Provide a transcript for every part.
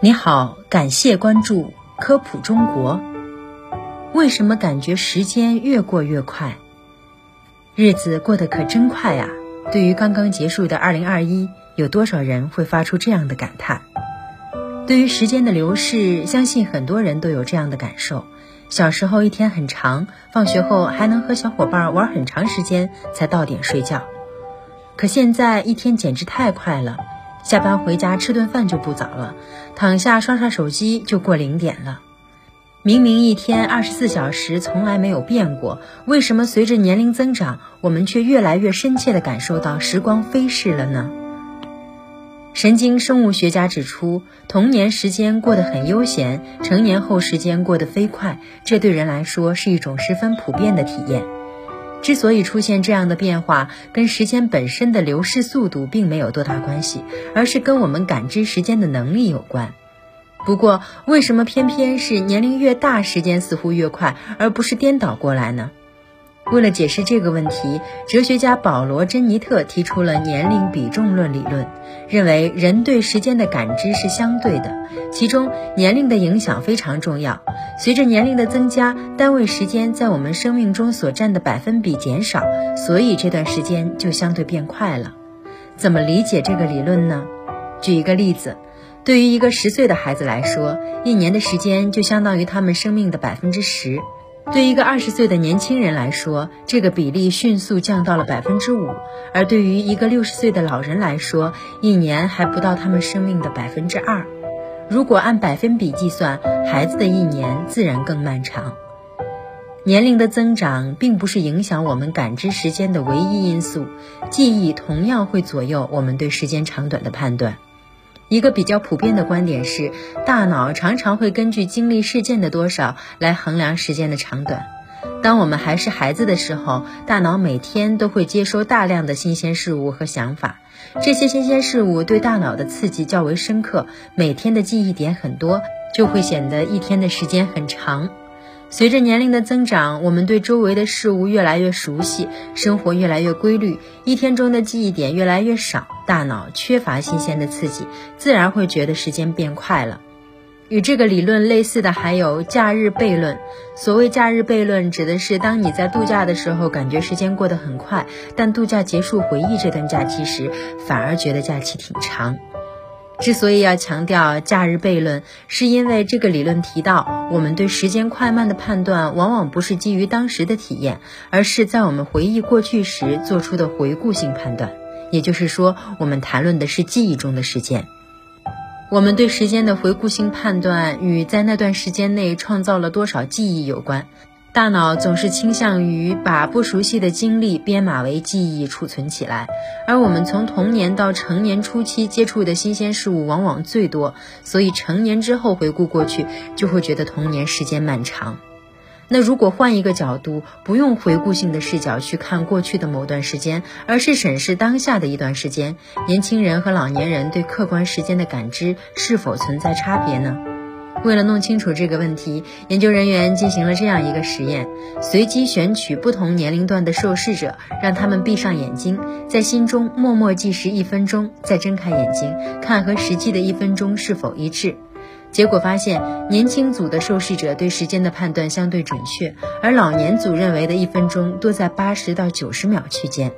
你好，感谢关注科普中国。为什么感觉时间越过越快？日子过得可真快呀！对于刚刚结束的二零二一，有多少人会发出这样的感叹？对于时间的流逝，相信很多人都有这样的感受。小时候一天很长，放学后还能和小伙伴玩很长时间才到点睡觉。可现在一天简直太快了。下班回家吃顿饭就不早了，躺下刷刷手机就过零点了。明明一天二十四小时从来没有变过，为什么随着年龄增长，我们却越来越深切地感受到时光飞逝了呢？神经生物学家指出，童年时间过得很悠闲，成年后时间过得飞快，这对人来说是一种十分普遍的体验。之所以出现这样的变化，跟时间本身的流逝速度并没有多大关系，而是跟我们感知时间的能力有关。不过，为什么偏偏是年龄越大，时间似乎越快，而不是颠倒过来呢？为了解释这个问题，哲学家保罗·珍妮特提出了年龄比重论理论，认为人对时间的感知是相对的，其中年龄的影响非常重要。随着年龄的增加，单位时间在我们生命中所占的百分比减少，所以这段时间就相对变快了。怎么理解这个理论呢？举一个例子，对于一个十岁的孩子来说，一年的时间就相当于他们生命的百分之十。对一个二十岁的年轻人来说，这个比例迅速降到了百分之五；而对于一个六十岁的老人来说，一年还不到他们生命的百分之二。如果按百分比计算，孩子的一年自然更漫长。年龄的增长并不是影响我们感知时间的唯一因素，记忆同样会左右我们对时间长短的判断。一个比较普遍的观点是，大脑常常会根据经历事件的多少来衡量时间的长短。当我们还是孩子的时候，大脑每天都会接收大量的新鲜事物和想法，这些新鲜事物对大脑的刺激较为深刻，每天的记忆点很多，就会显得一天的时间很长。随着年龄的增长，我们对周围的事物越来越熟悉，生活越来越规律，一天中的记忆点越来越少，大脑缺乏新鲜的刺激，自然会觉得时间变快了。与这个理论类似的还有假日悖论。所谓假日悖论，指的是当你在度假的时候，感觉时间过得很快，但度假结束回忆这段假期时，反而觉得假期挺长。之所以要强调假日悖论，是因为这个理论提到，我们对时间快慢的判断，往往不是基于当时的体验，而是在我们回忆过去时做出的回顾性判断。也就是说，我们谈论的是记忆中的时间。我们对时间的回顾性判断，与在那段时间内创造了多少记忆有关。大脑总是倾向于把不熟悉的经历编码为记忆储存起来，而我们从童年到成年初期接触的新鲜事物往往最多，所以成年之后回顾过去，就会觉得童年时间漫长。那如果换一个角度，不用回顾性的视角去看过去的某段时间，而是审视当下的一段时间，年轻人和老年人对客观时间的感知是否存在差别呢？为了弄清楚这个问题，研究人员进行了这样一个实验：随机选取不同年龄段的受试者，让他们闭上眼睛，在心中默默计时一分钟，再睁开眼睛，看和实际的一分钟是否一致。结果发现，年轻组的受试者对时间的判断相对准确，而老年组认为的一分钟多在八十到九十秒区间。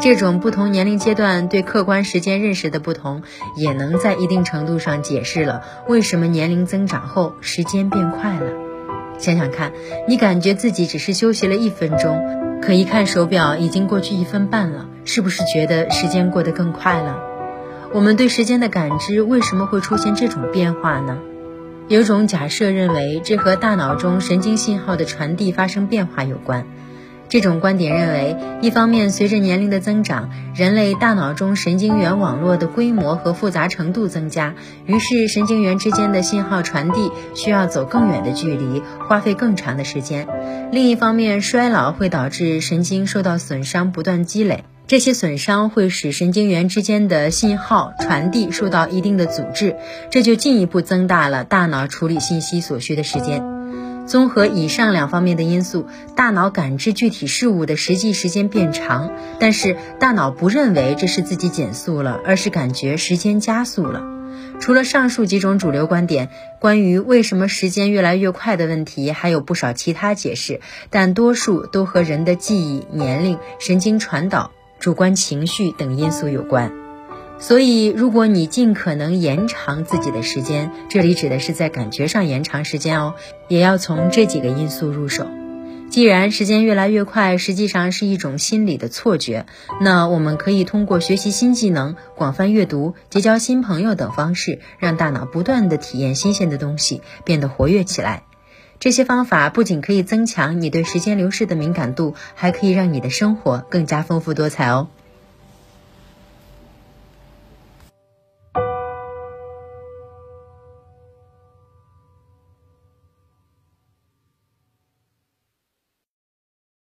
这种不同年龄阶段对客观时间认识的不同，也能在一定程度上解释了为什么年龄增长后时间变快了。想想看，你感觉自己只是休息了一分钟，可一看手表已经过去一分半了，是不是觉得时间过得更快了？我们对时间的感知为什么会出现这种变化呢？有种假设认为，这和大脑中神经信号的传递发生变化有关。这种观点认为，一方面，随着年龄的增长，人类大脑中神经元网络的规模和复杂程度增加，于是神经元之间的信号传递需要走更远的距离，花费更长的时间；另一方面，衰老会导致神经受到损伤，不断积累，这些损伤会使神经元之间的信号传递受到一定的阻滞，这就进一步增大了大脑处理信息所需的时间。综合以上两方面的因素，大脑感知具体事物的实际时间变长，但是大脑不认为这是自己减速了，而是感觉时间加速了。除了上述几种主流观点，关于为什么时间越来越快的问题，还有不少其他解释，但多数都和人的记忆、年龄、神经传导、主观情绪等因素有关。所以，如果你尽可能延长自己的时间，这里指的是在感觉上延长时间哦，也要从这几个因素入手。既然时间越来越快，实际上是一种心理的错觉，那我们可以通过学习新技能、广泛阅读、结交新朋友等方式，让大脑不断的体验新鲜的东西，变得活跃起来。这些方法不仅可以增强你对时间流逝的敏感度，还可以让你的生活更加丰富多彩哦。